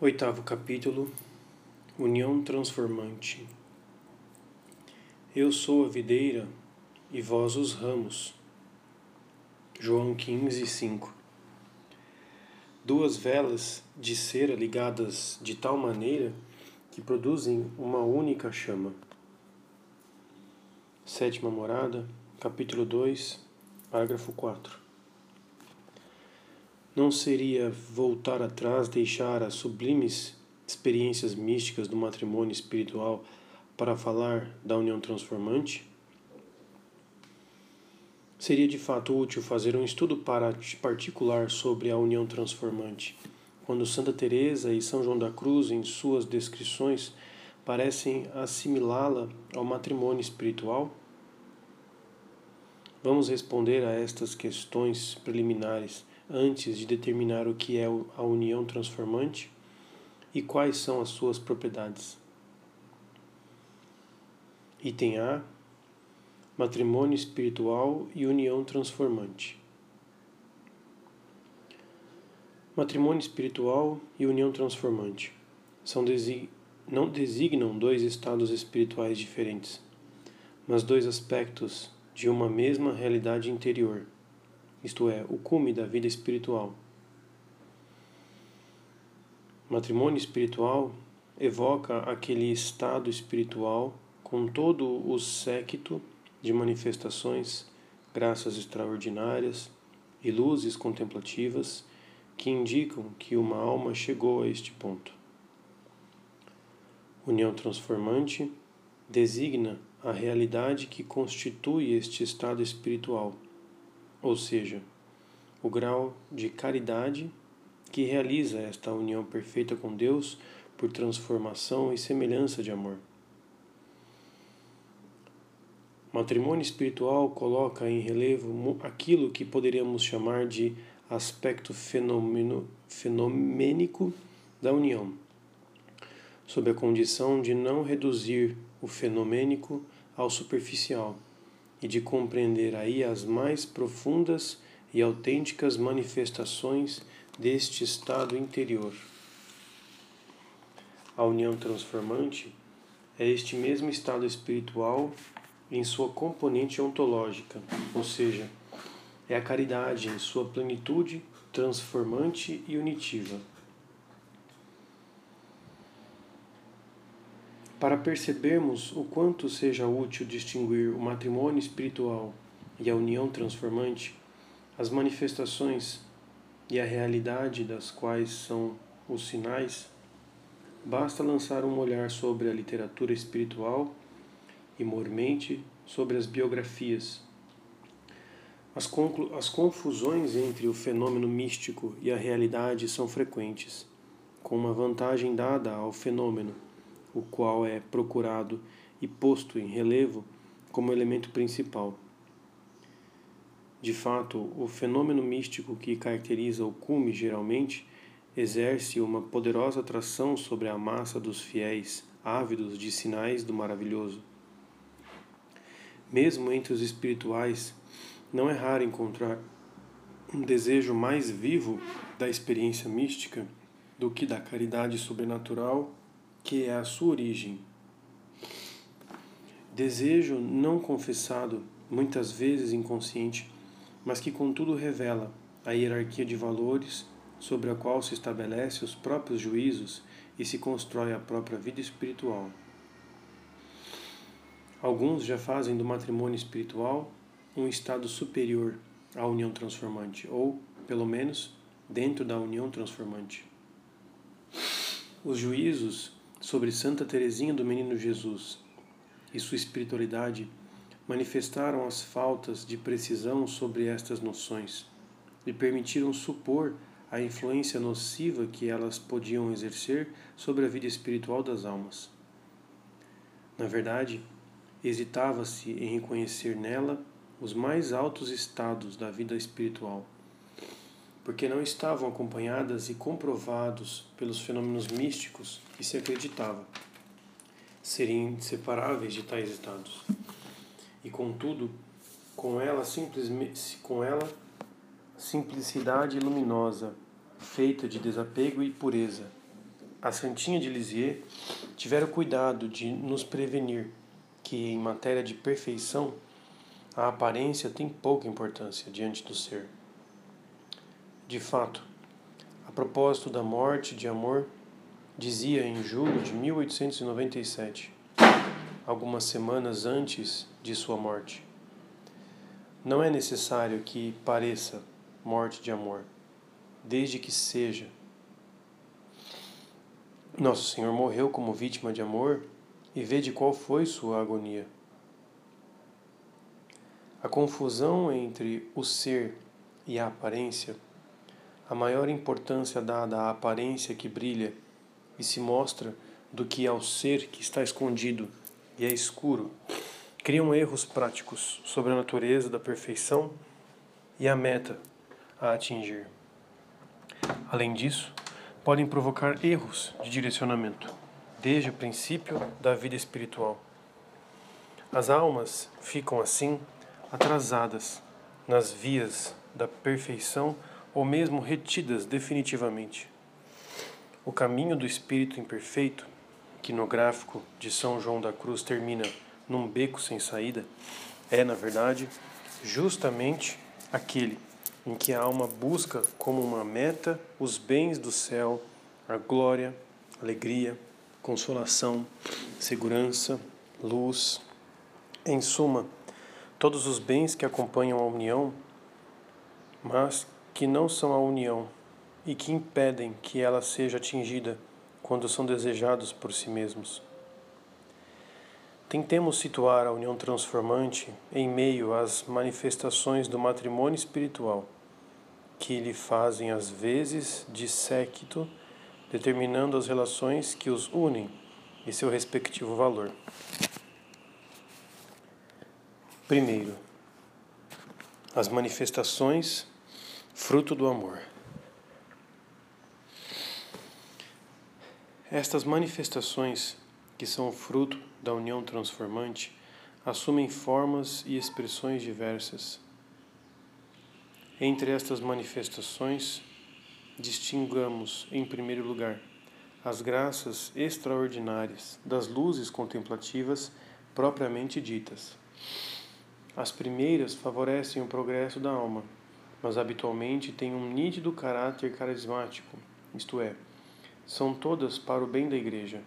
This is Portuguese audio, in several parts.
Oitavo capítulo União Transformante Eu sou a videira e vós os ramos. João 15, 5 Duas velas de cera ligadas de tal maneira que produzem uma única chama. Sétima morada, capítulo 2, parágrafo 4 não seria voltar atrás, deixar as sublimes experiências místicas do matrimônio espiritual para falar da união transformante? Seria de fato útil fazer um estudo particular sobre a união transformante, quando Santa Teresa e São João da Cruz, em suas descrições, parecem assimilá-la ao matrimônio espiritual? Vamos responder a estas questões preliminares antes de determinar o que é a união transformante e quais são as suas propriedades. Item A: Matrimônio espiritual e união transformante. Matrimônio espiritual e união transformante são não designam dois estados espirituais diferentes, mas dois aspectos de uma mesma realidade interior isto é, o cume da vida espiritual. Matrimônio espiritual evoca aquele estado espiritual com todo o séquito de manifestações, graças extraordinárias e luzes contemplativas que indicam que uma alma chegou a este ponto. União transformante designa a realidade que constitui este estado espiritual ou seja, o grau de caridade que realiza esta união perfeita com Deus por transformação e semelhança de amor. Matrimônio espiritual coloca em relevo aquilo que poderíamos chamar de aspecto fenomeno, fenomênico da união, sob a condição de não reduzir o fenomênico ao superficial e de compreender aí as mais profundas e autênticas manifestações deste estado interior. A união transformante é este mesmo estado espiritual em sua componente ontológica, ou seja, é a caridade em sua plenitude transformante e unitiva. Para percebermos o quanto seja útil distinguir o matrimônio espiritual e a união transformante, as manifestações e a realidade das quais são os sinais, basta lançar um olhar sobre a literatura espiritual e, mormente, sobre as biografias. As, as confusões entre o fenômeno místico e a realidade são frequentes, com uma vantagem dada ao fenômeno o qual é procurado e posto em relevo como elemento principal. De fato, o fenômeno místico que caracteriza o cume geralmente exerce uma poderosa atração sobre a massa dos fiéis ávidos de sinais do maravilhoso. Mesmo entre os espirituais, não é raro encontrar um desejo mais vivo da experiência mística do que da caridade sobrenatural que é a sua origem. Desejo não confessado, muitas vezes inconsciente, mas que contudo revela a hierarquia de valores sobre a qual se estabelece os próprios juízos e se constrói a própria vida espiritual. Alguns já fazem do matrimônio espiritual um estado superior à união transformante, ou, pelo menos, dentro da união transformante. Os juízos sobre Santa Teresinha do Menino Jesus e sua espiritualidade manifestaram as faltas de precisão sobre estas noções e permitiram supor a influência nociva que elas podiam exercer sobre a vida espiritual das almas. Na verdade, hesitava-se em reconhecer nela os mais altos estados da vida espiritual porque não estavam acompanhadas e comprovados pelos fenômenos místicos que se acreditava serem inseparáveis de tais estados. E contudo, com ela simplesmente com ela simplicidade luminosa, feita de desapego e pureza, a Santinha de Lisieux tiveram cuidado de nos prevenir que, em matéria de perfeição, a aparência tem pouca importância diante do ser. De fato, a propósito da morte de amor, dizia em julho de 1897, algumas semanas antes de sua morte: Não é necessário que pareça morte de amor, desde que seja. Nosso Senhor morreu como vítima de amor e vede qual foi sua agonia. A confusão entre o ser e a aparência a maior importância dada à aparência que brilha e se mostra do que ao ser que está escondido e é escuro, criam erros práticos sobre a natureza da perfeição e a meta a atingir. Além disso, podem provocar erros de direcionamento, desde o princípio da vida espiritual. As almas ficam assim atrasadas nas vias da perfeição ou mesmo retidas definitivamente. O caminho do espírito imperfeito, que no gráfico de São João da Cruz termina num beco sem saída, é, na verdade, justamente aquele em que a alma busca como uma meta os bens do céu, a glória, alegria, consolação, segurança, luz, em suma, todos os bens que acompanham a união, mas que não são a união e que impedem que ela seja atingida quando são desejados por si mesmos. Tentemos situar a união transformante em meio às manifestações do matrimônio espiritual, que lhe fazem às vezes de séquito, determinando as relações que os unem e seu respectivo valor. Primeiro, as manifestações fruto do amor. Estas manifestações, que são fruto da união transformante, assumem formas e expressões diversas. Entre estas manifestações, distingamos, em primeiro lugar, as graças extraordinárias das luzes contemplativas propriamente ditas. As primeiras favorecem o progresso da alma mas habitualmente têm um nítido caráter carismático, isto é, são todas para o bem da Igreja.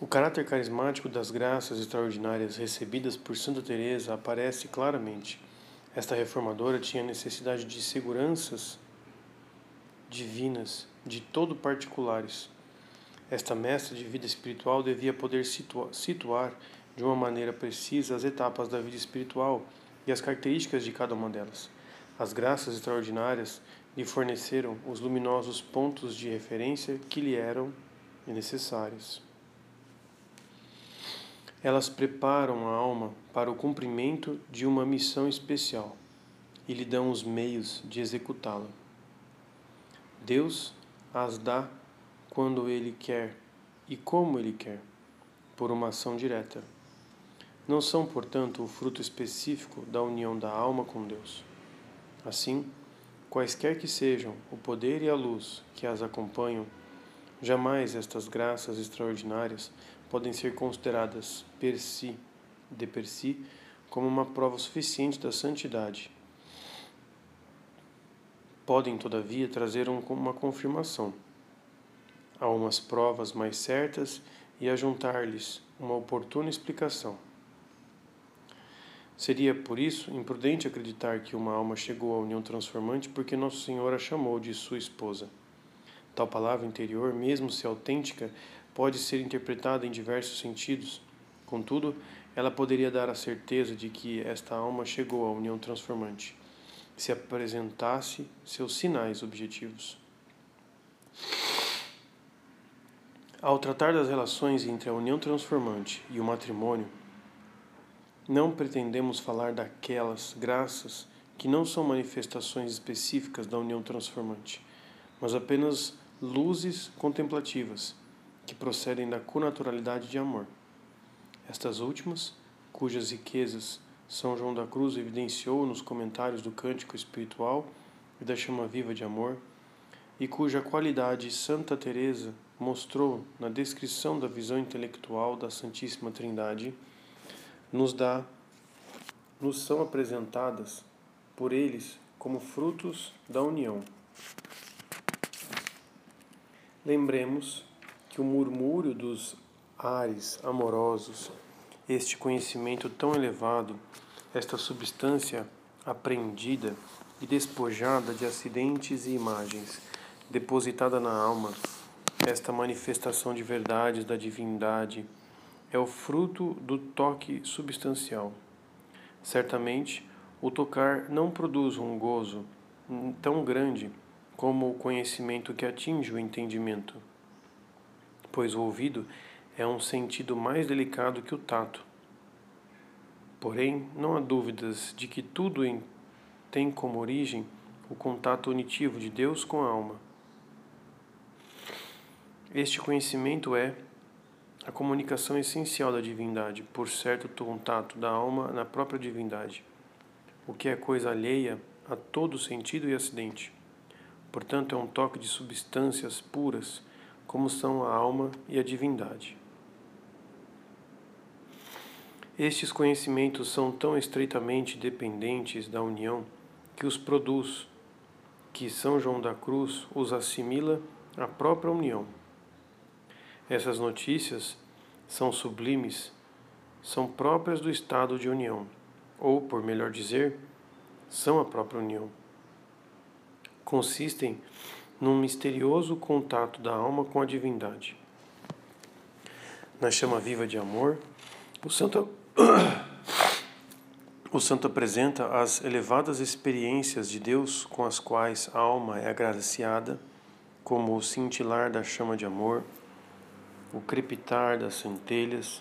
O caráter carismático das graças extraordinárias recebidas por Santa Teresa aparece claramente. Esta reformadora tinha necessidade de seguranças divinas, de todo particulares. Esta mestra de vida espiritual devia poder situar de uma maneira precisa as etapas da vida espiritual e as características de cada uma delas. As graças extraordinárias lhe forneceram os luminosos pontos de referência que lhe eram necessários. Elas preparam a alma para o cumprimento de uma missão especial e lhe dão os meios de executá-la. Deus as dá quando Ele quer e como Ele quer, por uma ação direta não são, portanto, o fruto específico da união da alma com Deus. Assim, quaisquer que sejam o poder e a luz que as acompanham, jamais estas graças extraordinárias podem ser consideradas per si, de per si, como uma prova suficiente da santidade. Podem, todavia, trazer uma confirmação a umas provas mais certas e a juntar-lhes uma oportuna explicação. Seria, por isso, imprudente acreditar que uma alma chegou à união transformante porque Nosso Senhor a chamou de sua esposa. Tal palavra interior, mesmo se autêntica, pode ser interpretada em diversos sentidos. Contudo, ela poderia dar a certeza de que esta alma chegou à união transformante, se apresentasse seus sinais objetivos. Ao tratar das relações entre a união transformante e o matrimônio, não pretendemos falar daquelas graças que não são manifestações específicas da união transformante, mas apenas luzes contemplativas que procedem da connaturalidade de amor. Estas últimas, cujas riquezas São João da Cruz evidenciou nos comentários do Cântico Espiritual e da Chama Viva de Amor, e cuja qualidade Santa Teresa mostrou na descrição da visão intelectual da Santíssima Trindade, nos dá nos são apresentadas por eles como frutos da união. Lembremos que o murmúrio dos ares amorosos, este conhecimento tão elevado, esta substância apreendida e despojada de acidentes e imagens, depositada na alma, esta manifestação de verdades da divindade é o fruto do toque substancial. Certamente, o tocar não produz um gozo tão grande como o conhecimento que atinge o entendimento, pois o ouvido é um sentido mais delicado que o tato. Porém, não há dúvidas de que tudo tem como origem o contato unitivo de Deus com a alma. Este conhecimento é a comunicação essencial da divindade, por certo contato da alma na própria divindade, o que é coisa alheia a todo sentido e acidente. Portanto, é um toque de substâncias puras, como são a alma e a divindade. Estes conhecimentos são tão estreitamente dependentes da união que os produz, que São João da Cruz os assimila à própria união. Essas notícias são sublimes, são próprias do estado de união, ou, por melhor dizer, são a própria união. Consistem num misterioso contato da alma com a divindade. Na chama viva de amor, o santo, o santo apresenta as elevadas experiências de Deus com as quais a alma é agraciada, como o cintilar da chama de amor o crepitar das centelhas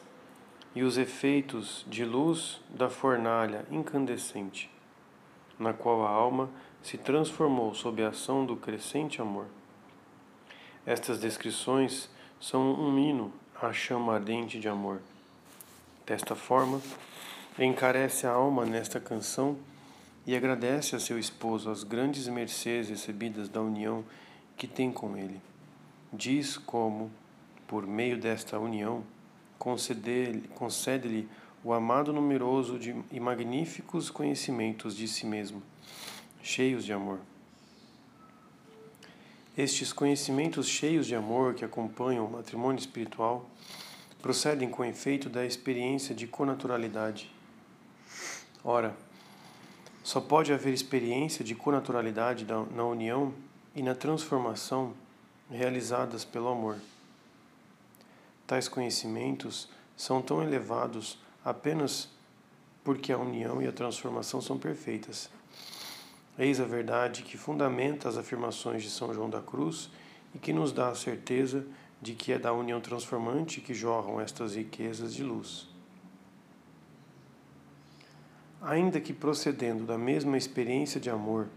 e os efeitos de luz da fornalha incandescente, na qual a alma se transformou sob a ação do crescente amor. Estas descrições são um hino à chama ardente de amor. Desta forma, encarece a alma nesta canção e agradece a seu esposo as grandes mercês recebidas da união que tem com ele. Diz como por meio desta união, concede-lhe o amado numeroso de, e magníficos conhecimentos de si mesmo, cheios de amor. Estes conhecimentos cheios de amor que acompanham o matrimônio espiritual procedem com efeito da experiência de conaturalidade. Ora, só pode haver experiência de conaturalidade na união e na transformação realizadas pelo amor. Tais conhecimentos são tão elevados apenas porque a união e a transformação são perfeitas. Eis a verdade que fundamenta as afirmações de São João da Cruz e que nos dá a certeza de que é da união transformante que jorram estas riquezas de luz. Ainda que procedendo da mesma experiência de amor,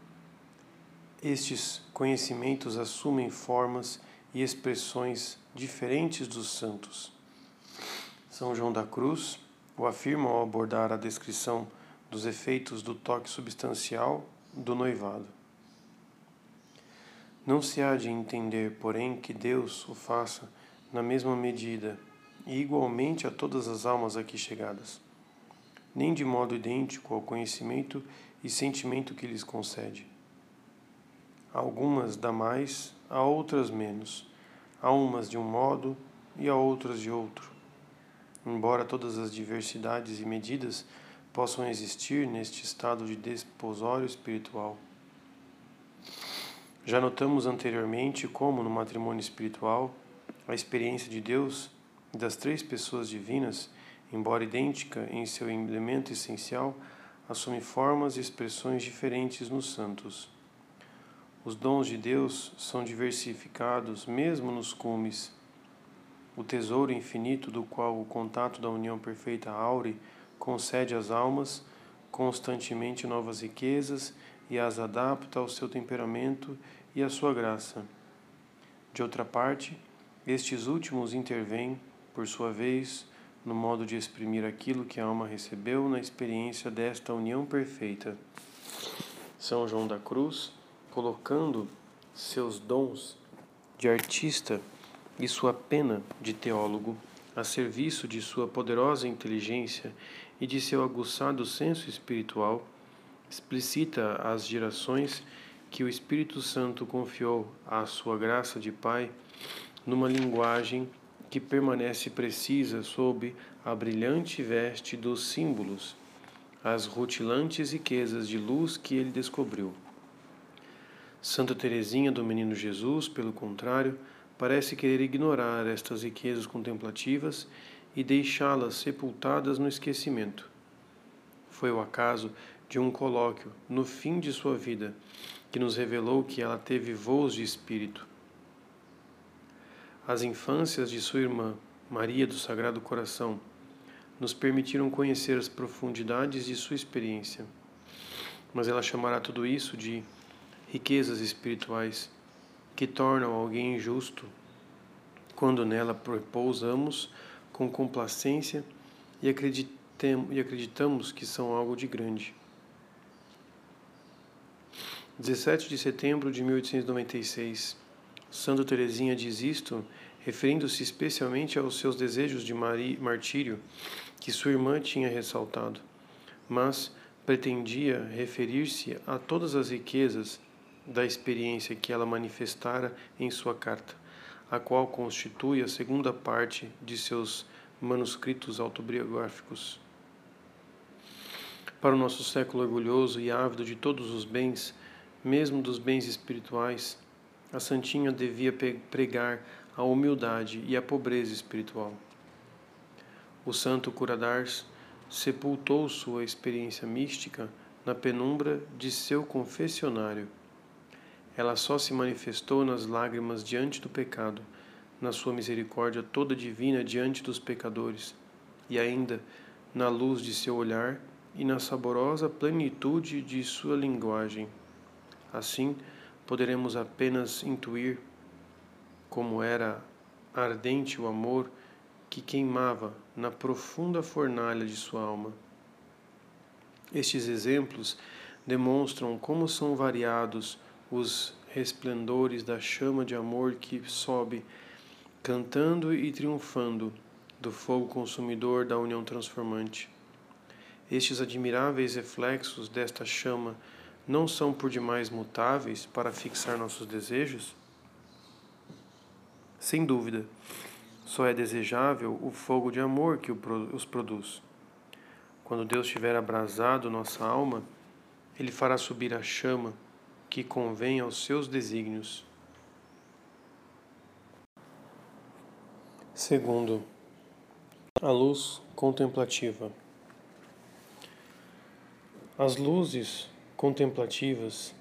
estes conhecimentos assumem formas e expressões diferentes dos santos. São João da Cruz o afirma ao abordar a descrição dos efeitos do toque substancial do noivado. Não se há de entender, porém, que Deus o faça na mesma medida e igualmente a todas as almas aqui chegadas, nem de modo idêntico ao conhecimento e sentimento que lhes concede. Algumas dá mais, a outras menos, a umas de um modo e a outras de outro. Embora todas as diversidades e medidas possam existir neste estado de desposório espiritual. Já notamos anteriormente como, no matrimônio espiritual, a experiência de Deus e das três pessoas divinas, embora idêntica em seu elemento essencial, assume formas e expressões diferentes nos santos. Os dons de Deus são diversificados mesmo nos cumes. O tesouro infinito do qual o contato da união perfeita aure concede às almas constantemente novas riquezas e as adapta ao seu temperamento e à sua graça. De outra parte, estes últimos intervêm, por sua vez, no modo de exprimir aquilo que a alma recebeu na experiência desta união perfeita. São João da Cruz colocando seus dons de artista e sua pena de teólogo a serviço de sua poderosa inteligência e de seu aguçado senso espiritual, explicita às gerações que o Espírito Santo confiou à sua graça de Pai numa linguagem que permanece precisa sob a brilhante veste dos símbolos, as rutilantes riquezas de luz que ele descobriu. Santa Teresinha do Menino Jesus, pelo contrário, parece querer ignorar estas riquezas contemplativas e deixá-las sepultadas no esquecimento. Foi o acaso de um colóquio no fim de sua vida que nos revelou que ela teve voos de espírito. As infâncias de sua irmã, Maria do Sagrado Coração, nos permitiram conhecer as profundidades de sua experiência. Mas ela chamará tudo isso de riquezas espirituais que tornam alguém injusto quando nela propousamos com complacência e acreditamos que são algo de grande. 17 de setembro de 1896. Santa Teresinha diz isto, referindo-se especialmente aos seus desejos de martírio que sua irmã tinha ressaltado, mas pretendia referir-se a todas as riquezas da experiência que ela manifestara em sua carta, a qual constitui a segunda parte de seus manuscritos autobiográficos. Para o nosso século orgulhoso e ávido de todos os bens, mesmo dos bens espirituais, a Santinha devia pregar a humildade e a pobreza espiritual. O santo Curadars sepultou sua experiência mística na penumbra de seu confessionário. Ela só se manifestou nas lágrimas diante do pecado, na sua misericórdia toda divina diante dos pecadores, e ainda na luz de seu olhar e na saborosa plenitude de sua linguagem. Assim, poderemos apenas intuir como era ardente o amor que queimava na profunda fornalha de sua alma. Estes exemplos demonstram como são variados os resplendores da chama de amor que sobe, cantando e triunfando, do fogo consumidor da união transformante. Estes admiráveis reflexos desta chama não são por demais mutáveis para fixar nossos desejos? Sem dúvida, só é desejável o fogo de amor que os produz. Quando Deus tiver abrasado nossa alma, Ele fará subir a chama que convém aos seus desígnios. Segundo, a luz contemplativa. As luzes contemplativas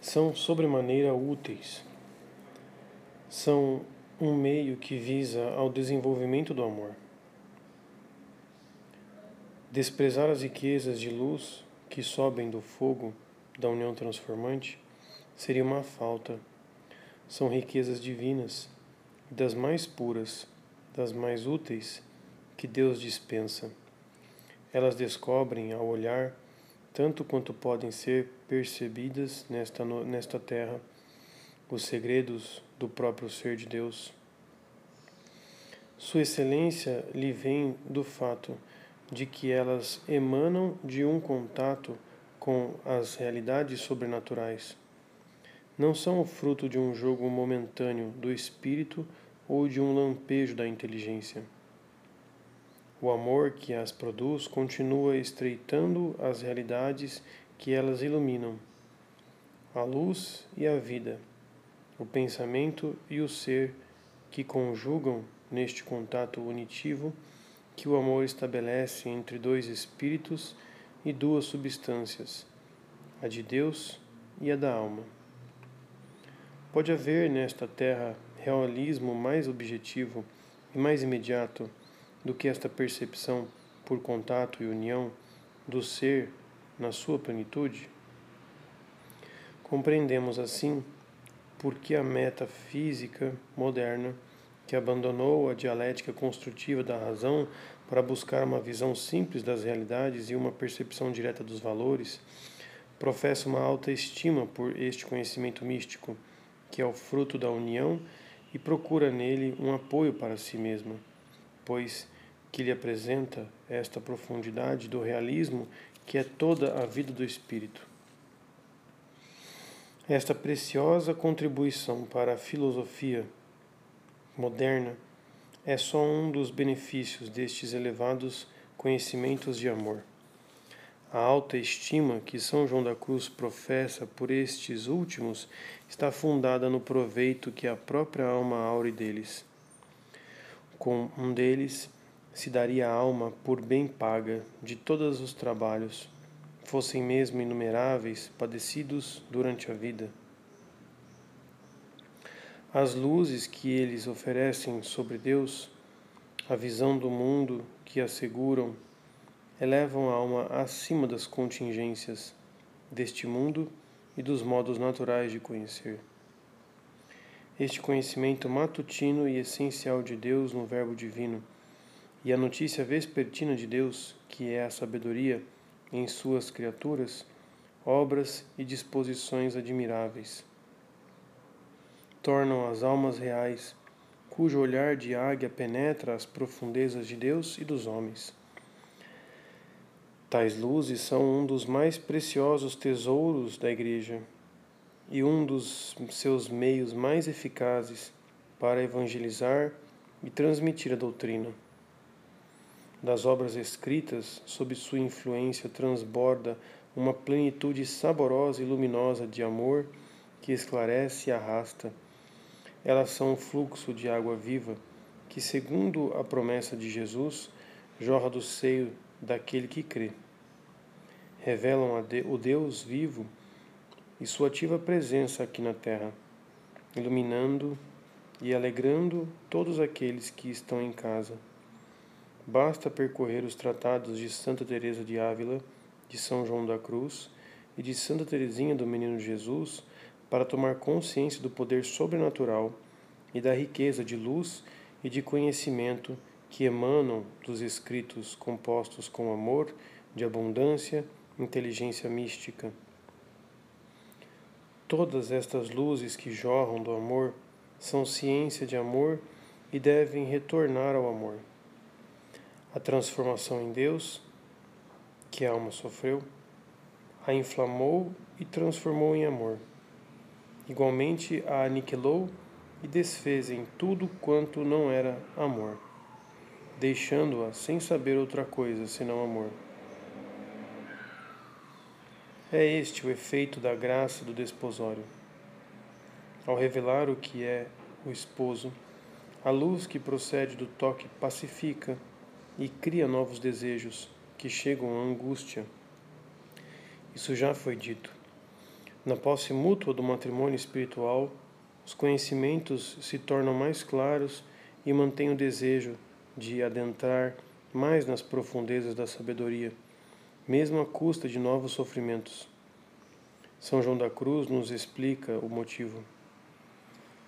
são sobremaneira úteis. São um meio que visa ao desenvolvimento do amor. Desprezar as riquezas de luz que sobem do fogo da união transformante seria uma falta. São riquezas divinas, das mais puras, das mais úteis que Deus dispensa. Elas descobrem ao olhar tanto quanto podem ser percebidas nesta, nesta terra os segredos do próprio ser de Deus. Sua excelência lhe vem do fato de que elas emanam de um contato com as realidades sobrenaturais. Não são o fruto de um jogo momentâneo do espírito ou de um lampejo da inteligência. O amor que as produz continua estreitando as realidades que elas iluminam. A luz e a vida, o pensamento e o ser que conjugam neste contato unitivo que o amor estabelece entre dois espíritos e duas substâncias, a de Deus e a da alma. Pode haver nesta terra realismo mais objetivo e mais imediato do que esta percepção por contato e união do ser na sua plenitude? Compreendemos assim porque a metafísica moderna, que abandonou a dialética construtiva da razão para buscar uma visão simples das realidades e uma percepção direta dos valores, professa uma alta estima por este conhecimento místico, que é o fruto da união, e procura nele um apoio para si mesma, pois que lhe apresenta esta profundidade do realismo que é toda a vida do espírito. Esta preciosa contribuição para a filosofia moderna é só um dos benefícios destes elevados conhecimentos de amor. A alta estima que São João da Cruz professa por estes últimos está fundada no proveito que a própria alma aure deles. Com um deles se daria a alma por bem paga de todos os trabalhos, fossem mesmo inumeráveis, padecidos durante a vida. As luzes que eles oferecem sobre Deus, a visão do mundo que asseguram, elevam a alma acima das contingências deste mundo e dos modos naturais de conhecer. Este conhecimento matutino e essencial de Deus no Verbo Divino e a notícia vespertina de Deus, que é a sabedoria em suas criaturas, obras e disposições admiráveis tornam as almas reais, cujo olhar de águia penetra as profundezas de Deus e dos homens. Tais luzes são um dos mais preciosos tesouros da Igreja e um dos seus meios mais eficazes para evangelizar e transmitir a doutrina. Das obras escritas, sob sua influência, transborda uma plenitude saborosa e luminosa de amor que esclarece e arrasta elas são um fluxo de água viva que, segundo a promessa de Jesus, jorra do seio daquele que crê. Revelam o Deus vivo e sua ativa presença aqui na terra, iluminando e alegrando todos aqueles que estão em casa. Basta percorrer os tratados de Santa Teresa de Ávila, de São João da Cruz e de Santa Teresinha do Menino Jesus para tomar consciência do poder sobrenatural e da riqueza de luz e de conhecimento que emanam dos escritos compostos com amor, de abundância, inteligência mística. Todas estas luzes que jorram do amor são ciência de amor e devem retornar ao amor. A transformação em Deus, que a alma sofreu, a inflamou e transformou em amor igualmente a aniquilou e desfez em tudo quanto não era amor, deixando-a sem saber outra coisa senão amor. É este o efeito da graça do desposório. Ao revelar o que é o esposo, a luz que procede do toque pacifica e cria novos desejos que chegam à angústia. Isso já foi dito. Na posse mútua do matrimônio espiritual, os conhecimentos se tornam mais claros e mantêm o desejo de adentrar mais nas profundezas da sabedoria, mesmo à custa de novos sofrimentos. São João da Cruz nos explica o motivo.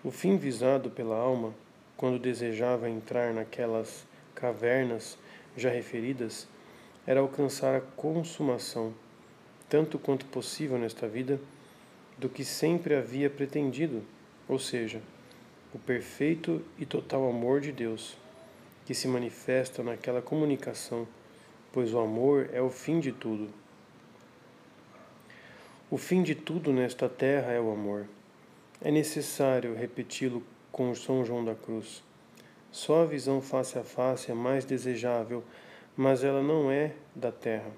O fim visado pela alma, quando desejava entrar naquelas cavernas já referidas, era alcançar a consumação, tanto quanto possível nesta vida do que sempre havia pretendido, ou seja, o perfeito e total amor de Deus, que se manifesta naquela comunicação, pois o amor é o fim de tudo. O fim de tudo nesta terra é o amor. É necessário repeti-lo com São João da Cruz. Só a visão face a face é mais desejável, mas ela não é da terra.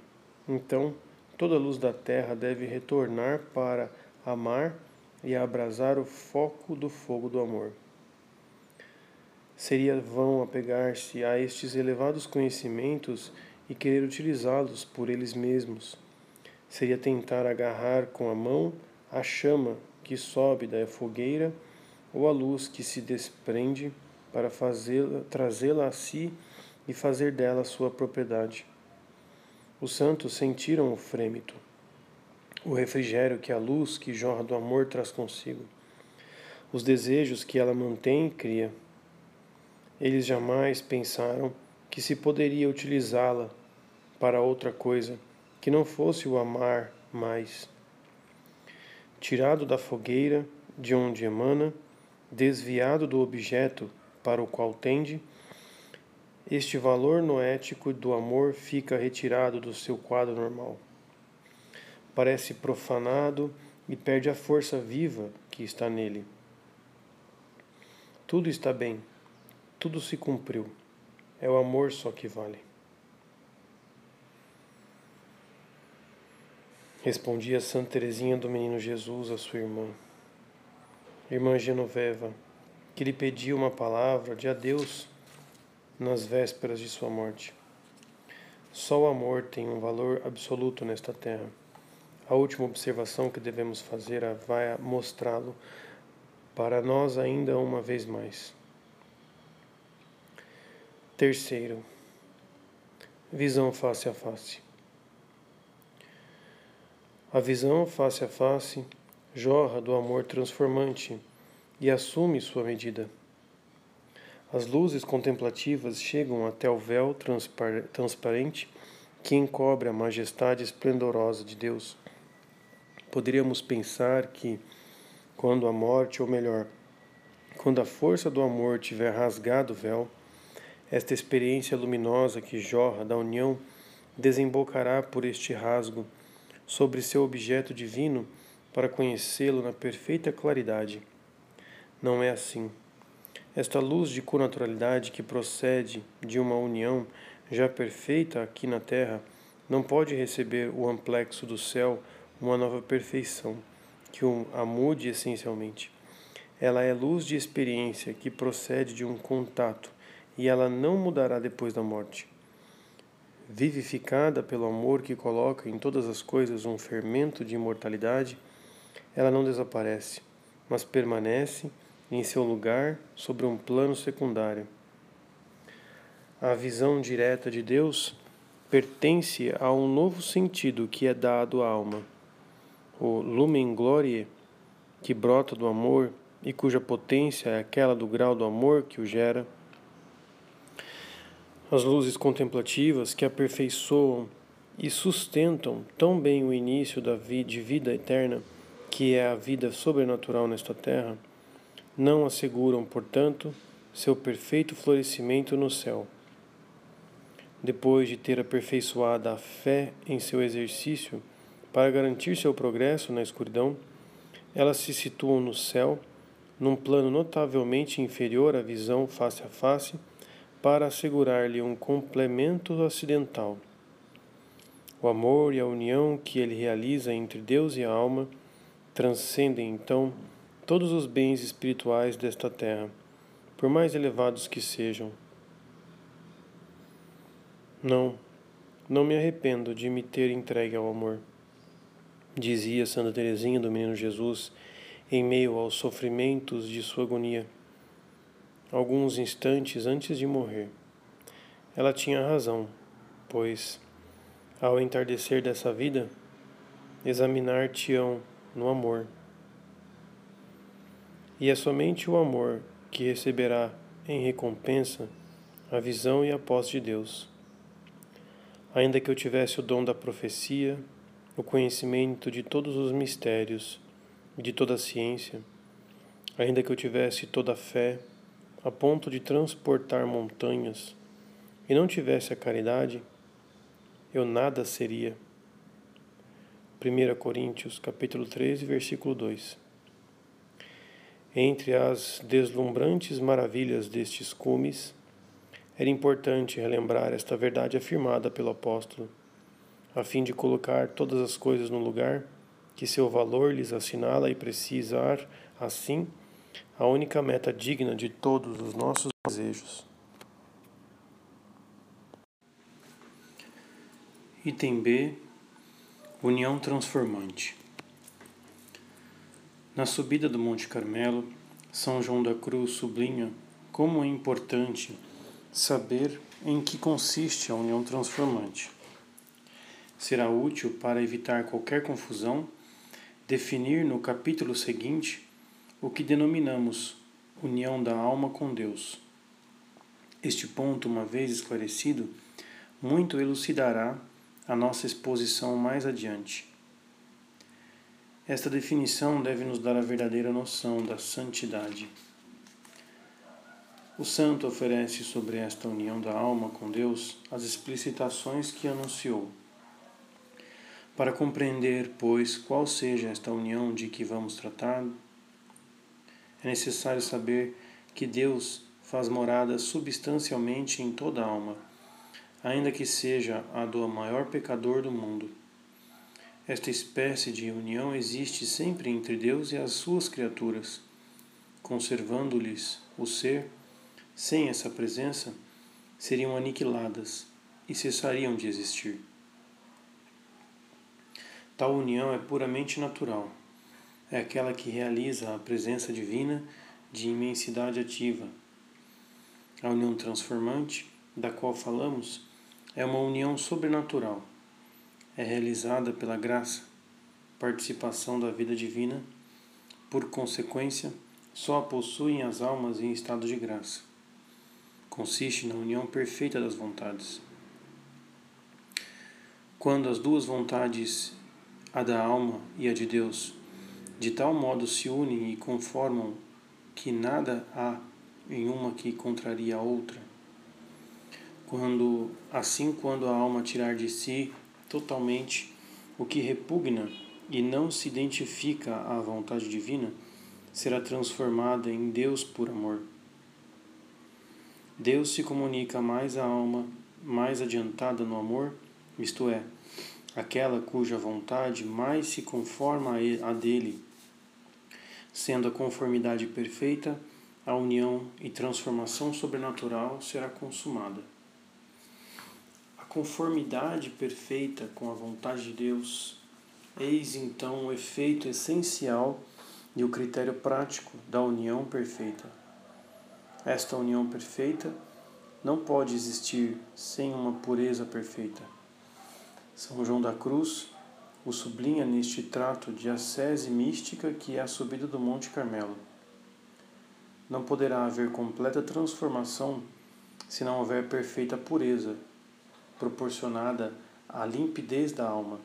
Então, toda luz da terra deve retornar para amar e abrasar o foco do fogo do amor. Seria vão apegar-se a estes elevados conhecimentos e querer utilizá-los por eles mesmos. Seria tentar agarrar com a mão a chama que sobe da fogueira ou a luz que se desprende para trazê-la a si e fazer dela sua propriedade. Os santos sentiram o frêmito o refrigério que a luz que jorra do amor traz consigo, os desejos que ela mantém e cria. Eles jamais pensaram que se poderia utilizá-la para outra coisa que não fosse o amar mais. Tirado da fogueira, de onde emana, desviado do objeto para o qual tende, este valor noético do amor fica retirado do seu quadro normal. Parece profanado e perde a força viva que está nele. Tudo está bem, tudo se cumpriu. É o amor só que vale. Respondia Santa Teresinha do Menino Jesus a sua irmã, irmã Genoveva, que lhe pedia uma palavra de adeus nas vésperas de sua morte. Só o amor tem um valor absoluto nesta terra. A última observação que devemos fazer vai mostrá-lo para nós ainda uma vez mais. Terceiro, visão face a face. A visão face a face jorra do amor transformante e assume sua medida. As luzes contemplativas chegam até o véu transparente que encobre a majestade esplendorosa de Deus. Poderíamos pensar que, quando a morte, ou melhor, quando a força do amor tiver rasgado o véu, esta experiência luminosa que jorra da união desembocará por este rasgo sobre seu objeto divino para conhecê-lo na perfeita claridade. Não é assim. Esta luz de conaturalidade que procede de uma união já perfeita aqui na terra não pode receber o amplexo do céu uma nova perfeição que o a mude essencialmente. Ela é luz de experiência que procede de um contato e ela não mudará depois da morte vivificada pelo amor que coloca em todas as coisas um fermento de imortalidade, ela não desaparece, mas permanece em seu lugar sobre um plano secundário. A visão direta de Deus pertence a um novo sentido que é dado à alma. O lumen gloriae, que brota do amor e cuja potência é aquela do grau do amor que o gera as luzes contemplativas que aperfeiçoam e sustentam tão bem o início da de vida eterna, que é a vida sobrenatural nesta terra, não asseguram, portanto, seu perfeito florescimento no céu. Depois de ter aperfeiçoado a fé em seu exercício para garantir seu progresso na escuridão, elas se situam no céu, num plano notavelmente inferior à visão face a face para assegurar-lhe um complemento acidental. O amor e a união que ele realiza entre Deus e a alma transcendem então todos os bens espirituais desta terra, por mais elevados que sejam. Não, não me arrependo de me ter entregue ao amor, dizia Santa Teresinha do Menino Jesus em meio aos sofrimentos de sua agonia alguns instantes antes de morrer. Ela tinha razão, pois, ao entardecer dessa vida, examinar-te-ão no amor. E é somente o amor que receberá em recompensa a visão e a posse de Deus. Ainda que eu tivesse o dom da profecia, o conhecimento de todos os mistérios e de toda a ciência, ainda que eu tivesse toda a fé, a ponto de transportar montanhas, e não tivesse a caridade, eu nada seria. 1 Coríntios, capítulo 13, versículo 2. Entre as deslumbrantes maravilhas destes cumes, era importante relembrar esta verdade afirmada pelo apóstolo, a fim de colocar todas as coisas no lugar que seu valor lhes assinala e precisar, assim, a única meta digna de todos os nossos desejos. Item B União Transformante Na subida do Monte Carmelo, São João da Cruz sublinha como é importante saber em que consiste a união transformante. Será útil para evitar qualquer confusão definir no capítulo seguinte o que denominamos união da alma com Deus. Este ponto, uma vez esclarecido, muito elucidará a nossa exposição mais adiante. Esta definição deve nos dar a verdadeira noção da santidade. O santo oferece sobre esta união da alma com Deus as explicitações que anunciou. Para compreender, pois, qual seja esta união de que vamos tratar, é necessário saber que Deus faz morada substancialmente em toda a alma, ainda que seja a do maior pecador do mundo. Esta espécie de união existe sempre entre Deus e as suas criaturas, conservando-lhes o ser sem essa presença, seriam aniquiladas e cessariam de existir. Tal união é puramente natural. É aquela que realiza a presença divina de imensidade ativa. A união transformante, da qual falamos, é uma união sobrenatural. É realizada pela graça, participação da vida divina, por consequência, só a possuem as almas em estado de graça consiste na união perfeita das vontades. Quando as duas vontades, a da alma e a de Deus, de tal modo se unem e conformam que nada há em uma que contraria a outra, quando assim quando a alma tirar de si totalmente o que repugna e não se identifica à vontade divina, será transformada em Deus por amor. Deus se comunica mais à alma mais adiantada no amor, isto é, aquela cuja vontade mais se conforma a dele, sendo a conformidade perfeita, a união e transformação sobrenatural será consumada. A conformidade perfeita com a vontade de Deus, eis então o efeito essencial e o critério prático da união perfeita. Esta união perfeita não pode existir sem uma pureza perfeita. São João da Cruz o sublinha neste trato de ascese mística que é a subida do Monte Carmelo. Não poderá haver completa transformação se não houver perfeita pureza, proporcionada à limpidez da alma.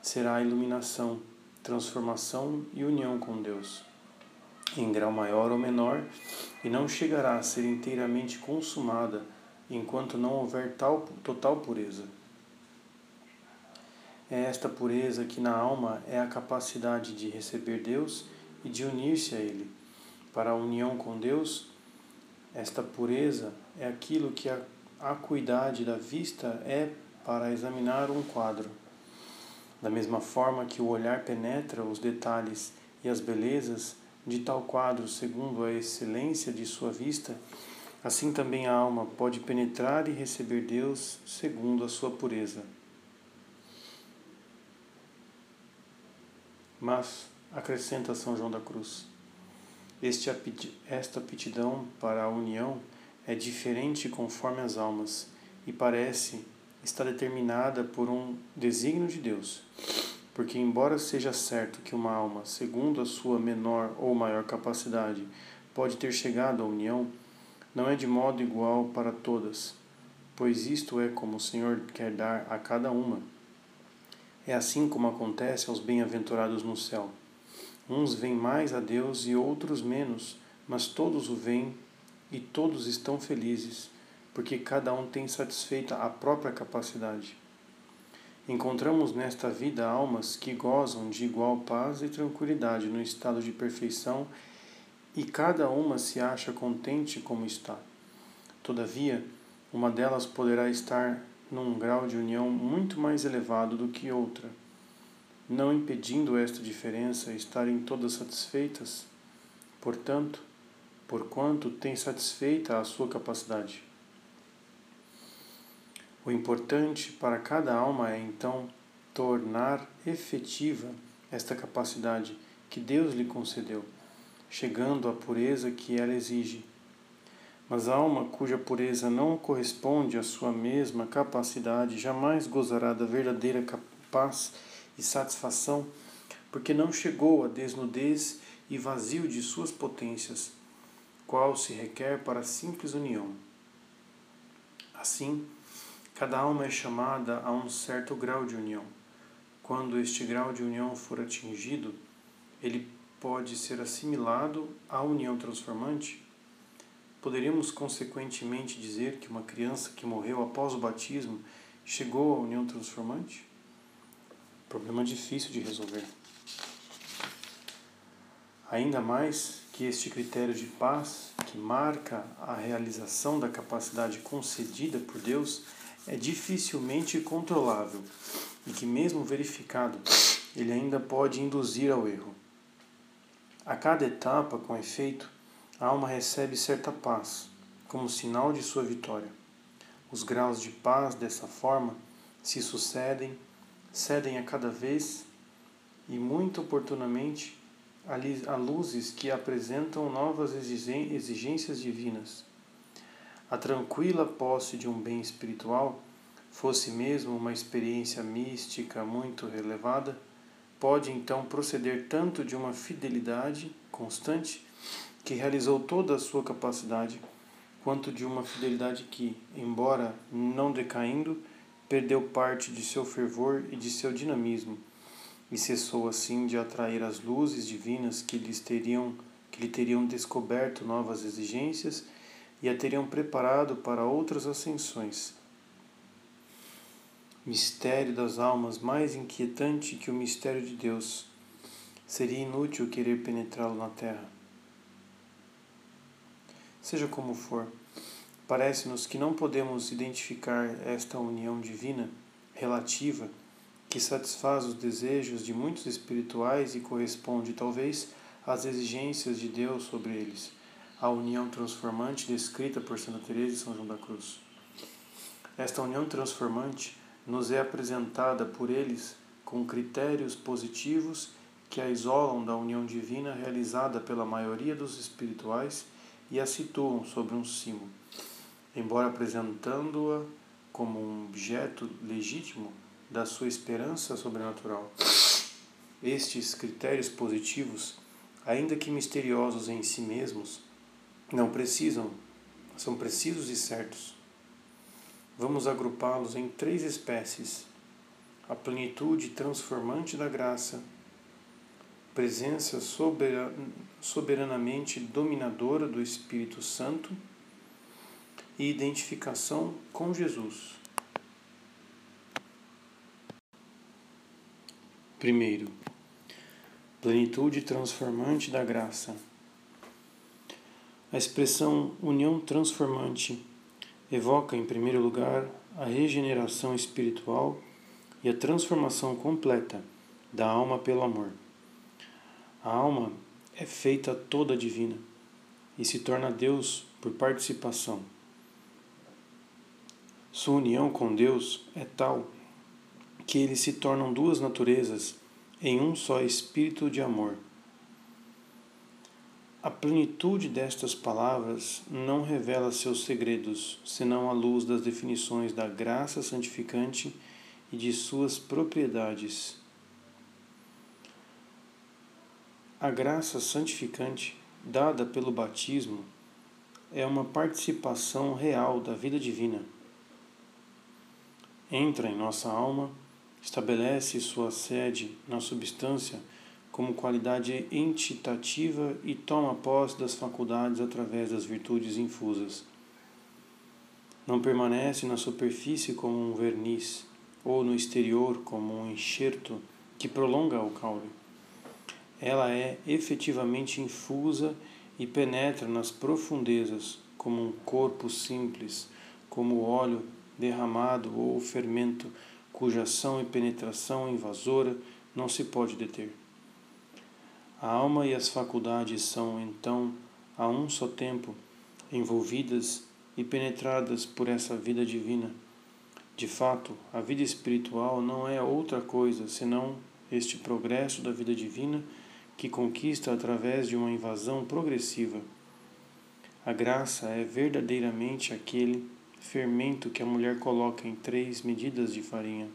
Será a iluminação, transformação e união com Deus em grau maior ou menor, e não chegará a ser inteiramente consumada enquanto não houver tal total pureza. É esta pureza que na alma é a capacidade de receber Deus e de unir-se a Ele. Para a união com Deus, esta pureza é aquilo que a acuidade da vista é para examinar um quadro. Da mesma forma que o olhar penetra os detalhes e as belezas de tal quadro segundo a excelência de sua vista, assim também a alma pode penetrar e receber Deus segundo a sua pureza. Mas, acrescenta São João da Cruz, este, esta aptidão para a união é diferente conforme as almas e parece estar determinada por um desígnio de Deus porque, embora seja certo que uma alma, segundo a sua menor ou maior capacidade, pode ter chegado à união, não é de modo igual para todas, pois isto é como o Senhor quer dar a cada uma. É assim como acontece aos bem-aventurados no céu. Uns veem mais a Deus e outros menos, mas todos o veem e todos estão felizes, porque cada um tem satisfeita a própria capacidade. Encontramos nesta vida almas que gozam de igual paz e tranquilidade no estado de perfeição e cada uma se acha contente como está. Todavia, uma delas poderá estar num grau de união muito mais elevado do que outra, não impedindo esta diferença estarem todas satisfeitas, portanto, porquanto tem satisfeita a sua capacidade. O importante para cada alma é então tornar efetiva esta capacidade que Deus lhe concedeu, chegando à pureza que ela exige. Mas a alma cuja pureza não corresponde à sua mesma capacidade jamais gozará da verdadeira paz e satisfação, porque não chegou à desnudez e vazio de suas potências, qual se requer para a simples união. Assim, Cada alma é chamada a um certo grau de união. Quando este grau de união for atingido, ele pode ser assimilado à união transformante, poderíamos consequentemente dizer que uma criança que morreu após o batismo chegou à união transformante? Problema difícil de resolver. Ainda mais que este critério de paz, que marca a realização da capacidade concedida por Deus, é dificilmente controlável e que, mesmo verificado, ele ainda pode induzir ao erro. A cada etapa, com efeito, a alma recebe certa paz, como sinal de sua vitória. Os graus de paz, dessa forma, se sucedem, cedem a cada vez e, muito oportunamente, a luzes que apresentam novas exigências divinas. A tranquila posse de um bem espiritual, fosse mesmo uma experiência mística muito relevada, pode então proceder tanto de uma fidelidade constante, que realizou toda a sua capacidade, quanto de uma fidelidade que, embora não decaindo, perdeu parte de seu fervor e de seu dinamismo, e cessou assim de atrair as luzes divinas que, lhes teriam, que lhe teriam descoberto novas exigências e a teriam preparado para outras ascensões mistério das almas mais inquietante que o mistério de Deus. Seria inútil querer penetrá-lo na terra. Seja como for, parece-nos que não podemos identificar esta união divina relativa que satisfaz os desejos de muitos espirituais e corresponde, talvez, às exigências de Deus sobre eles, a união transformante descrita por Santa Teresa de São João da Cruz. Esta união transformante nos é apresentada por eles com critérios positivos que a isolam da união divina realizada pela maioria dos espirituais e a situam sobre um cimo, embora apresentando-a como um objeto legítimo da sua esperança sobrenatural. Estes critérios positivos, ainda que misteriosos em si mesmos, não precisam, são precisos e certos vamos agrupá-los em três espécies: a plenitude transformante da graça, presença soberanamente dominadora do Espírito Santo e identificação com Jesus. Primeiro, plenitude transformante da graça. A expressão união transformante evoca, em primeiro lugar, a regeneração espiritual e a transformação completa da alma pelo amor. A alma é feita toda divina e se torna Deus por participação. Sua união com Deus é tal que eles se tornam duas naturezas em um só espírito de amor. A plenitude destas palavras não revela seus segredos, senão à luz das definições da graça santificante e de suas propriedades. A graça santificante, dada pelo batismo, é uma participação real da vida divina. Entra em nossa alma, estabelece sua sede na substância como qualidade entitativa e toma posse das faculdades através das virtudes infusas. Não permanece na superfície como um verniz, ou no exterior como um enxerto que prolonga o caule. Ela é efetivamente infusa e penetra nas profundezas como um corpo simples, como óleo derramado ou fermento, cuja ação e penetração invasora não se pode deter. A alma e as faculdades são, então, a um só tempo, envolvidas e penetradas por essa vida divina. De fato, a vida espiritual não é outra coisa senão este progresso da vida divina que conquista através de uma invasão progressiva. A graça é verdadeiramente aquele fermento que a mulher coloca em três medidas de farinha.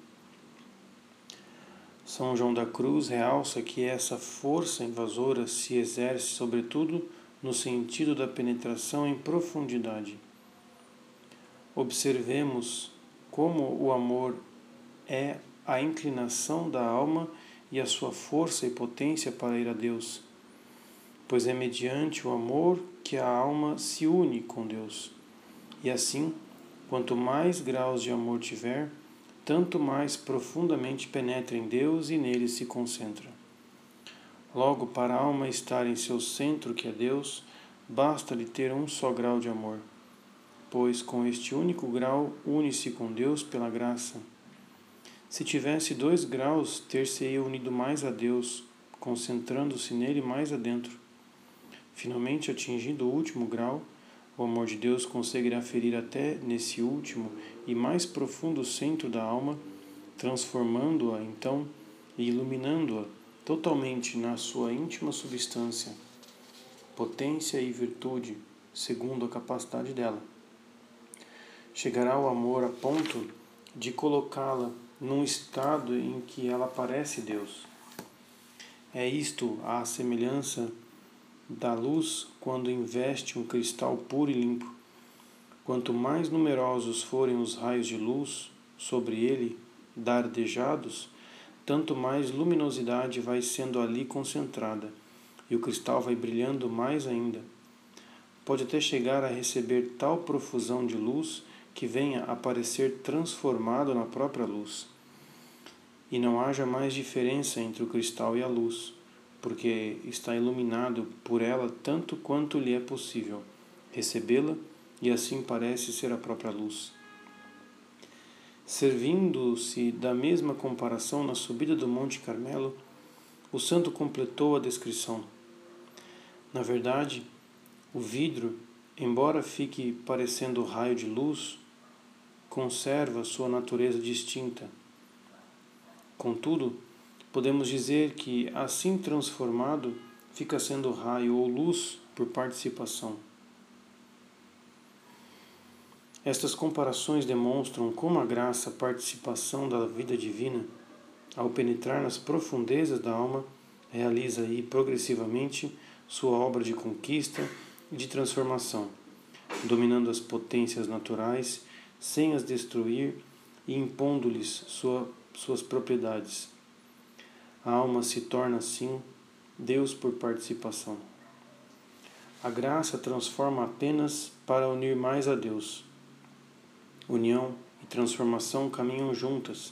São João da Cruz realça que essa força invasora se exerce, sobretudo, no sentido da penetração em profundidade. Observemos como o amor é a inclinação da alma e a sua força e potência para ir a Deus, pois é mediante o amor que a alma se une com Deus. E assim, quanto mais graus de amor tiver, tanto mais profundamente penetra em Deus e nele se concentra. Logo, para a alma estar em seu centro, que é Deus, basta-lhe ter um só grau de amor, pois com este único grau une-se com Deus pela graça. Se tivesse dois graus, ter-se-ia unido mais a Deus, concentrando-se nele mais adentro. Finalmente, atingindo o último grau, o amor de Deus conseguirá ferir até nesse último e mais profundo centro da alma, transformando-a então e iluminando-a totalmente na sua íntima substância, potência e virtude, segundo a capacidade dela. Chegará o amor a ponto de colocá-la num estado em que ela parece Deus. É isto a semelhança da luz quando investe um cristal puro e limpo. Quanto mais numerosos forem os raios de luz sobre ele dardejados, tanto mais luminosidade vai sendo ali concentrada e o cristal vai brilhando mais ainda. Pode até chegar a receber tal profusão de luz que venha a parecer transformado na própria luz. E não haja mais diferença entre o cristal e a luz, porque está iluminado por ela tanto quanto lhe é possível recebê-la e assim parece ser a própria luz. Servindo-se da mesma comparação na subida do Monte Carmelo, o santo completou a descrição. Na verdade, o vidro, embora fique parecendo raio de luz, conserva sua natureza distinta. Contudo, podemos dizer que, assim transformado, fica sendo raio ou luz por participação. Estas comparações demonstram como a graça, participação da vida divina, ao penetrar nas profundezas da alma, realiza aí progressivamente sua obra de conquista e de transformação, dominando as potências naturais sem as destruir e impondo-lhes sua, suas propriedades. A alma se torna assim Deus por participação. A graça transforma apenas para unir mais a Deus união e transformação caminham juntas.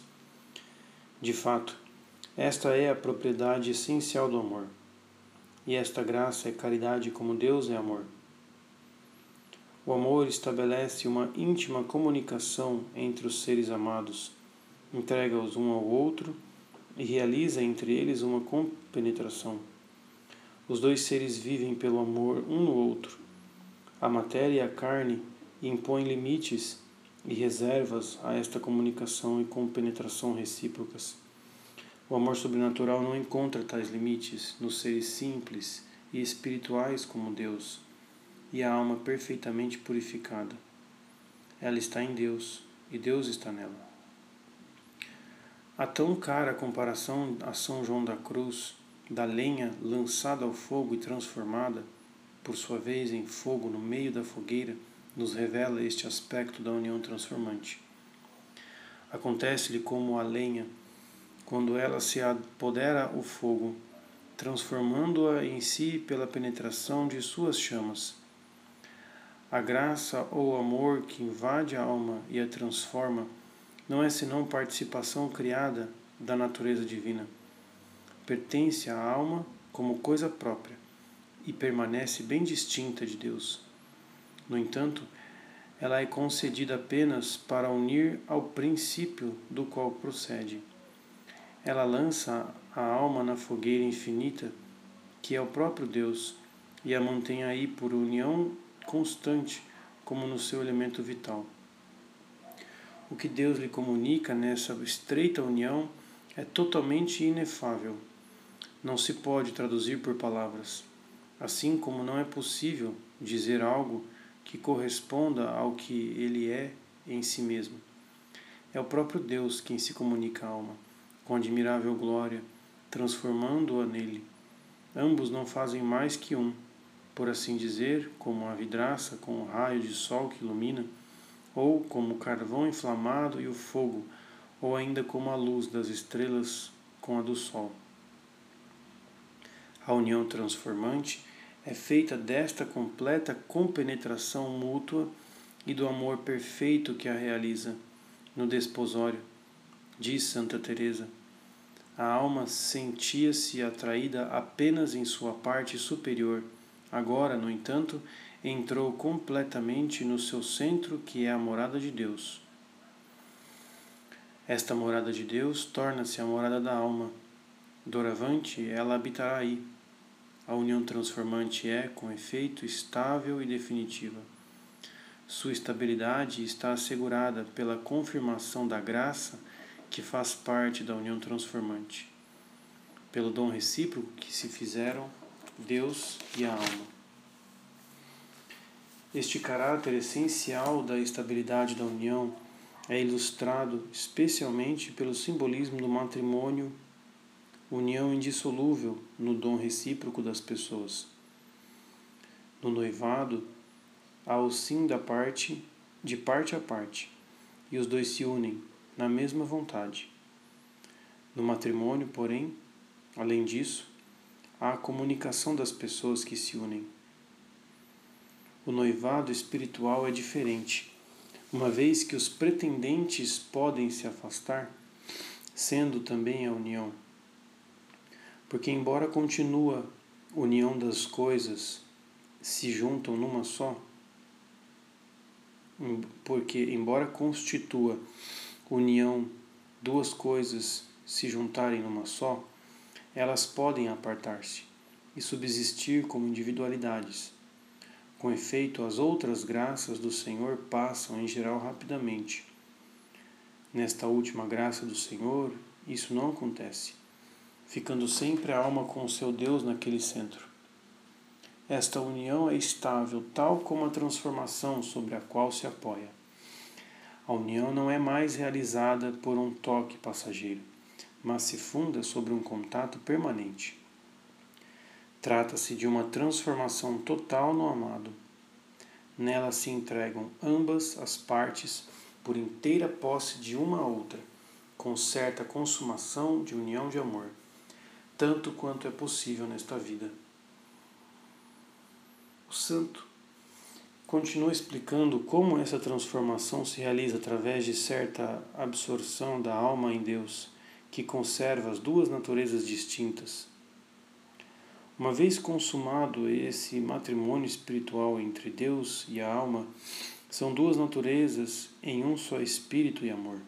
De fato, esta é a propriedade essencial do amor. E esta graça é caridade como Deus é amor. O amor estabelece uma íntima comunicação entre os seres amados, entrega-os um ao outro e realiza entre eles uma compenetração. Os dois seres vivem pelo amor um no outro. A matéria e a carne impõem limites e reservas a esta comunicação e compenetração recíprocas. O amor sobrenatural não encontra tais limites nos seres simples e espirituais como Deus e a alma perfeitamente purificada. Ela está em Deus e Deus está nela. A tão cara comparação a São João da Cruz, da lenha lançada ao fogo e transformada, por sua vez, em fogo no meio da fogueira, nos revela este aspecto da união transformante. Acontece-lhe como a lenha, quando ela se apodera o fogo, transformando-a em si pela penetração de suas chamas. A graça ou amor que invade a alma e a transforma não é senão participação criada da natureza divina. Pertence à alma como coisa própria e permanece bem distinta de Deus. No entanto, ela é concedida apenas para unir ao princípio do qual procede. Ela lança a alma na fogueira infinita, que é o próprio Deus, e a mantém aí por união constante, como no seu elemento vital. O que Deus lhe comunica nessa estreita união é totalmente inefável. Não se pode traduzir por palavras, assim como não é possível dizer algo que corresponda ao que ele é em si mesmo. É o próprio Deus quem se comunica à alma, com admirável glória, transformando-a nele. Ambos não fazem mais que um, por assim dizer, como a vidraça com o raio de sol que ilumina, ou como o carvão inflamado e o fogo, ou ainda como a luz das estrelas com a do sol. A união transformante é feita desta completa compenetração mútua e do amor perfeito que a realiza no desposório, diz Santa Teresa. A alma sentia-se atraída apenas em sua parte superior. Agora, no entanto, entrou completamente no seu centro, que é a morada de Deus. Esta morada de Deus torna-se a morada da alma. Doravante, ela habitará aí. A união transformante é, com efeito, estável e definitiva. Sua estabilidade está assegurada pela confirmação da graça que faz parte da união transformante, pelo dom recíproco que se fizeram Deus e a alma. Este caráter essencial da estabilidade da união é ilustrado especialmente pelo simbolismo do matrimônio, união indissolúvel no dom recíproco das pessoas. No noivado, há o sim da parte, de parte a parte, e os dois se unem na mesma vontade. No matrimônio, porém, além disso, a comunicação das pessoas que se unem. O noivado espiritual é diferente uma vez que os pretendentes podem se afastar, sendo também a união. Porque, embora continua união das coisas, se juntam numa só, porque, embora constitua união duas coisas se juntarem numa só, elas podem apartar-se e subsistir como individualidades com efeito, as outras graças do Senhor passam em geral rapidamente. Nesta última graça do Senhor, isso não acontece, ficando sempre a alma com o seu Deus naquele centro. Esta união é estável, tal como a transformação sobre a qual se apoia. A união não é mais realizada por um toque passageiro, mas se funda sobre um contato permanente. Trata-se de uma transformação total no amado. Nela se entregam ambas as partes por inteira posse de uma a outra, com certa consumação de união de amor, tanto quanto é possível nesta vida. O santo continua explicando como essa transformação se realiza através de certa absorção da alma em Deus, que conserva as duas naturezas distintas uma vez consumado esse matrimônio espiritual entre Deus e a alma, são duas naturezas em um só espírito e amor.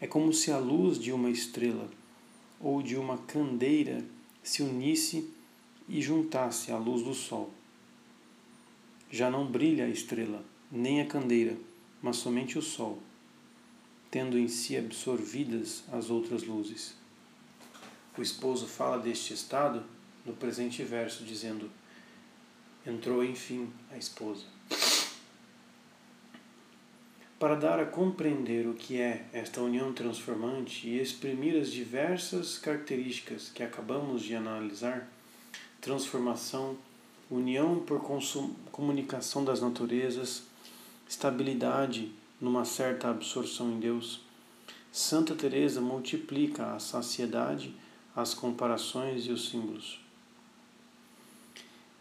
É como se a luz de uma estrela ou de uma candeira se unisse e juntasse à luz do sol. Já não brilha a estrela, nem a candeira, mas somente o sol, tendo em si absorvidas as outras luzes. O esposo fala deste estado no presente verso, dizendo: Entrou enfim a esposa. Para dar a compreender o que é esta união transformante e exprimir as diversas características que acabamos de analisar, transformação, união por comunicação das naturezas, estabilidade numa certa absorção em Deus, Santa Teresa multiplica a saciedade, as comparações e os símbolos.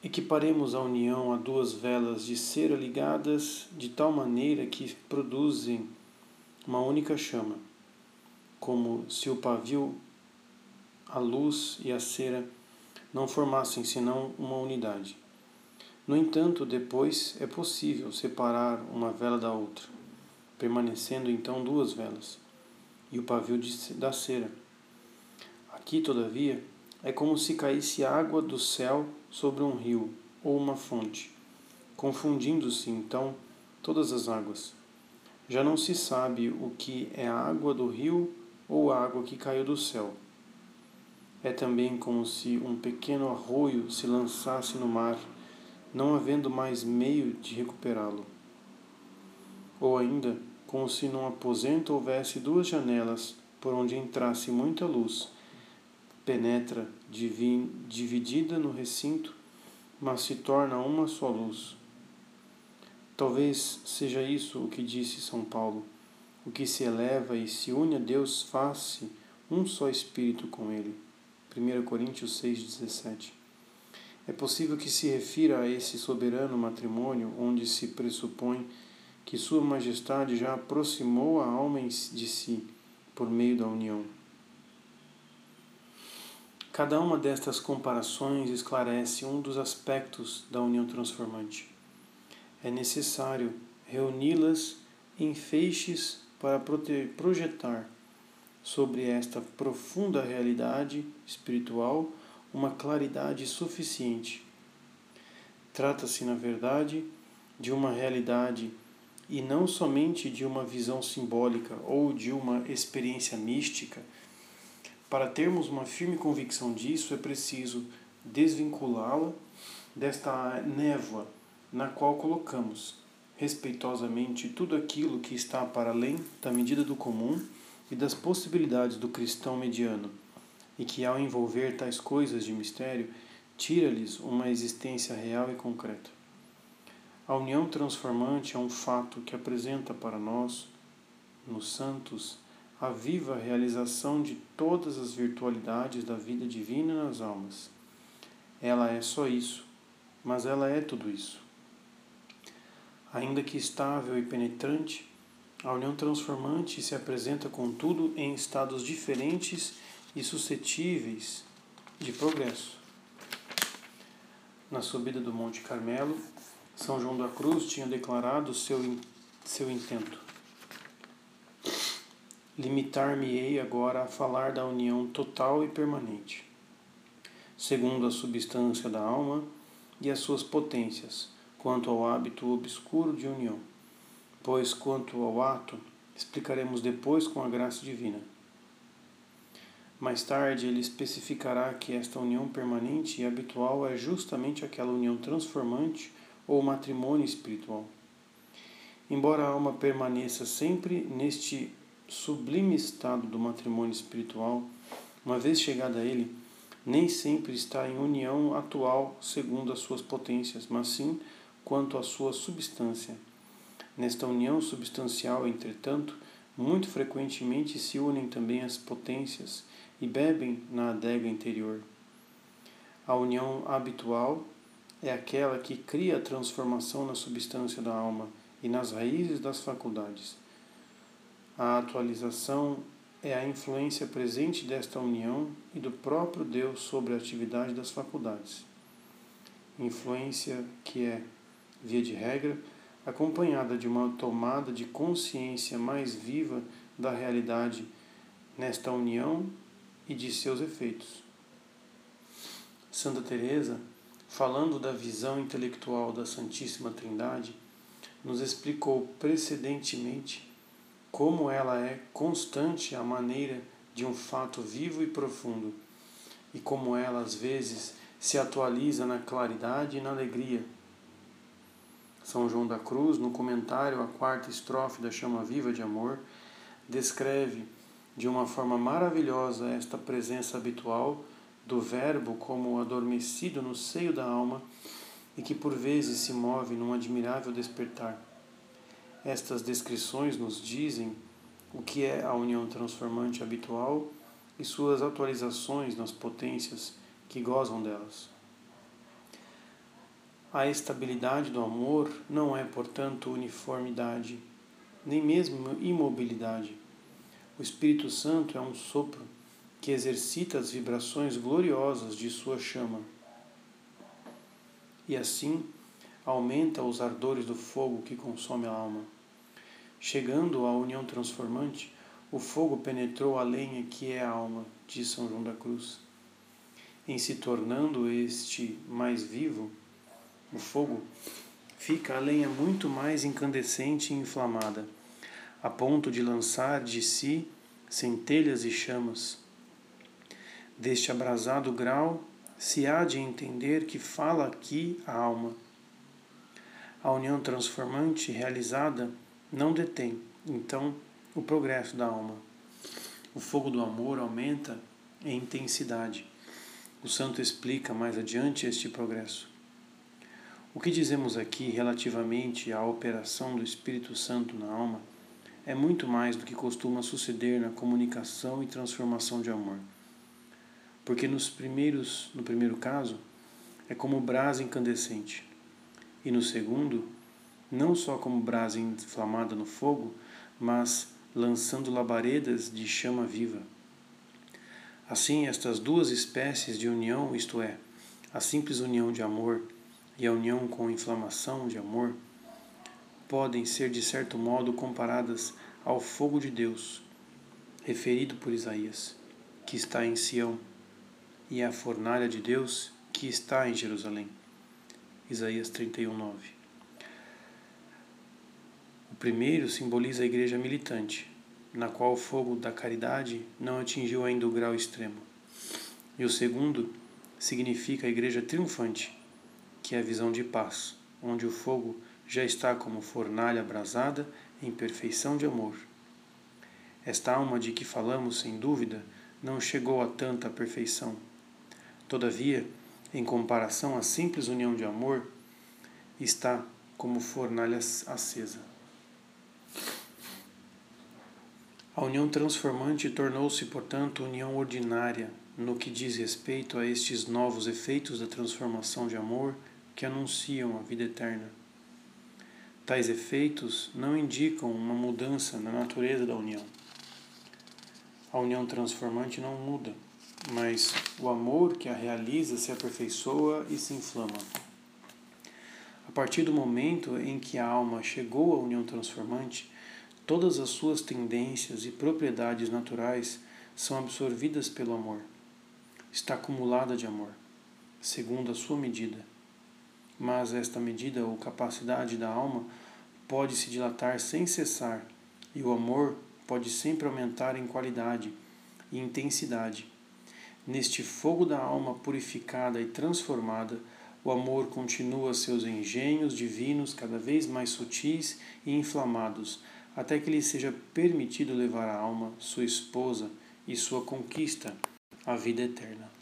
Equiparemos a união a duas velas de cera ligadas de tal maneira que produzem uma única chama, como se o pavio, a luz e a cera não formassem senão uma unidade. No entanto, depois é possível separar uma vela da outra, permanecendo então duas velas, e o pavio de, da cera. Aqui, todavia, é como se caísse água do céu sobre um rio ou uma fonte, confundindo-se então todas as águas. Já não se sabe o que é a água do rio ou a água que caiu do céu. É também como se um pequeno arroio se lançasse no mar, não havendo mais meio de recuperá-lo. Ou ainda, como se num aposento houvesse duas janelas por onde entrasse muita luz penetra divin, dividida no recinto, mas se torna uma só luz. Talvez seja isso o que disse São Paulo: o que se eleva e se une a Deus faz-se um só espírito com Ele. 1 Coríntios 6,17. É possível que se refira a esse soberano matrimônio onde se pressupõe que Sua Majestade já aproximou a alma de si por meio da união. Cada uma destas comparações esclarece um dos aspectos da união transformante. É necessário reuni-las em feixes para projetar sobre esta profunda realidade espiritual uma claridade suficiente. Trata-se, na verdade, de uma realidade e não somente de uma visão simbólica ou de uma experiência mística. Para termos uma firme convicção disso, é preciso desvinculá-la desta névoa na qual colocamos respeitosamente tudo aquilo que está para além da medida do comum e das possibilidades do cristão mediano, e que, ao envolver tais coisas de mistério, tira-lhes uma existência real e concreta. A união transformante é um fato que apresenta para nós, nos santos, a viva realização de todas as virtualidades da vida divina nas almas. Ela é só isso, mas ela é tudo isso. Ainda que estável e penetrante, a união transformante se apresenta, contudo, em estados diferentes e suscetíveis de progresso. Na subida do Monte Carmelo, são João da Cruz tinha declarado seu, seu intento. Limitar-me-ei agora a falar da união total e permanente, segundo a substância da alma e as suas potências, quanto ao hábito obscuro de união, pois quanto ao ato, explicaremos depois com a graça divina. Mais tarde, ele especificará que esta união permanente e habitual é justamente aquela união transformante ou matrimônio espiritual. Embora a alma permaneça sempre neste sublime estado do matrimônio espiritual, uma vez chegada a ele, nem sempre está em união atual segundo as suas potências, mas sim quanto à sua substância. Nesta união substancial, entretanto, muito frequentemente se unem também as potências e bebem na adega interior. A união habitual é aquela que cria a transformação na substância da alma e nas raízes das faculdades. A atualização é a influência presente desta união e do próprio Deus sobre a atividade das faculdades. Influência que é, via de regra, acompanhada de uma tomada de consciência mais viva da realidade nesta união e de seus efeitos. Santa Teresa falando da visão intelectual da Santíssima Trindade, nos explicou precedentemente como ela é constante à maneira de um fato vivo e profundo, e como ela às vezes se atualiza na claridade e na alegria. São João da Cruz, no comentário à quarta estrofe da Chama Viva de Amor, descreve de uma forma maravilhosa esta presença habitual do Verbo como adormecido no seio da alma e que por vezes se move num admirável despertar. Estas descrições nos dizem o que é a união transformante habitual e suas atualizações nas potências que gozam delas. A estabilidade do amor não é, portanto, uniformidade, nem mesmo imobilidade. O Espírito Santo é um sopro que exercita as vibrações gloriosas de sua chama. E assim aumenta os ardores do fogo que consome a alma. Chegando à união transformante, o fogo penetrou a lenha que é a alma, diz São João da Cruz. Em se tornando este mais vivo, o fogo fica a lenha muito mais incandescente e inflamada, a ponto de lançar de si centelhas e chamas Deste abrasado grau se há de entender que fala aqui a alma. A união transformante realizada não detém, então, o progresso da alma. O fogo do amor aumenta em intensidade. O santo explica mais adiante este progresso. O que dizemos aqui relativamente à operação do Espírito Santo na alma é muito mais do que costuma suceder na comunicação e transformação de amor. Porque nos primeiros, no primeiro caso, é como brasa incandescente, e no segundo, não só como brasa inflamada no fogo, mas lançando labaredas de chama viva. Assim, estas duas espécies de união, isto é, a simples união de amor e a união com inflamação de amor, podem ser de certo modo comparadas ao fogo de Deus, referido por Isaías, que está em Sião, e à fornalha de Deus, que está em Jerusalém. Isaías 31, 9. O primeiro simboliza a igreja militante, na qual o fogo da caridade não atingiu ainda o grau extremo. E o segundo significa a igreja triunfante, que é a visão de paz, onde o fogo já está como fornalha abrasada em perfeição de amor. Esta alma de que falamos, sem dúvida, não chegou a tanta perfeição. Todavia, em comparação à simples união de amor, está como fornalha acesa. A união transformante tornou-se, portanto, união ordinária no que diz respeito a estes novos efeitos da transformação de amor que anunciam a vida eterna. Tais efeitos não indicam uma mudança na natureza da união. A união transformante não muda, mas o amor que a realiza se aperfeiçoa e se inflama. A partir do momento em que a alma chegou à união transformante, todas as suas tendências e propriedades naturais são absorvidas pelo amor. Está acumulada de amor, segundo a sua medida. Mas esta medida ou capacidade da alma pode se dilatar sem cessar, e o amor pode sempre aumentar em qualidade e intensidade Neste fogo da alma purificada e transformada, o amor continua seus engenhos divinos cada vez mais sutis e inflamados, até que lhe seja permitido levar a alma, sua esposa e sua conquista, à vida eterna.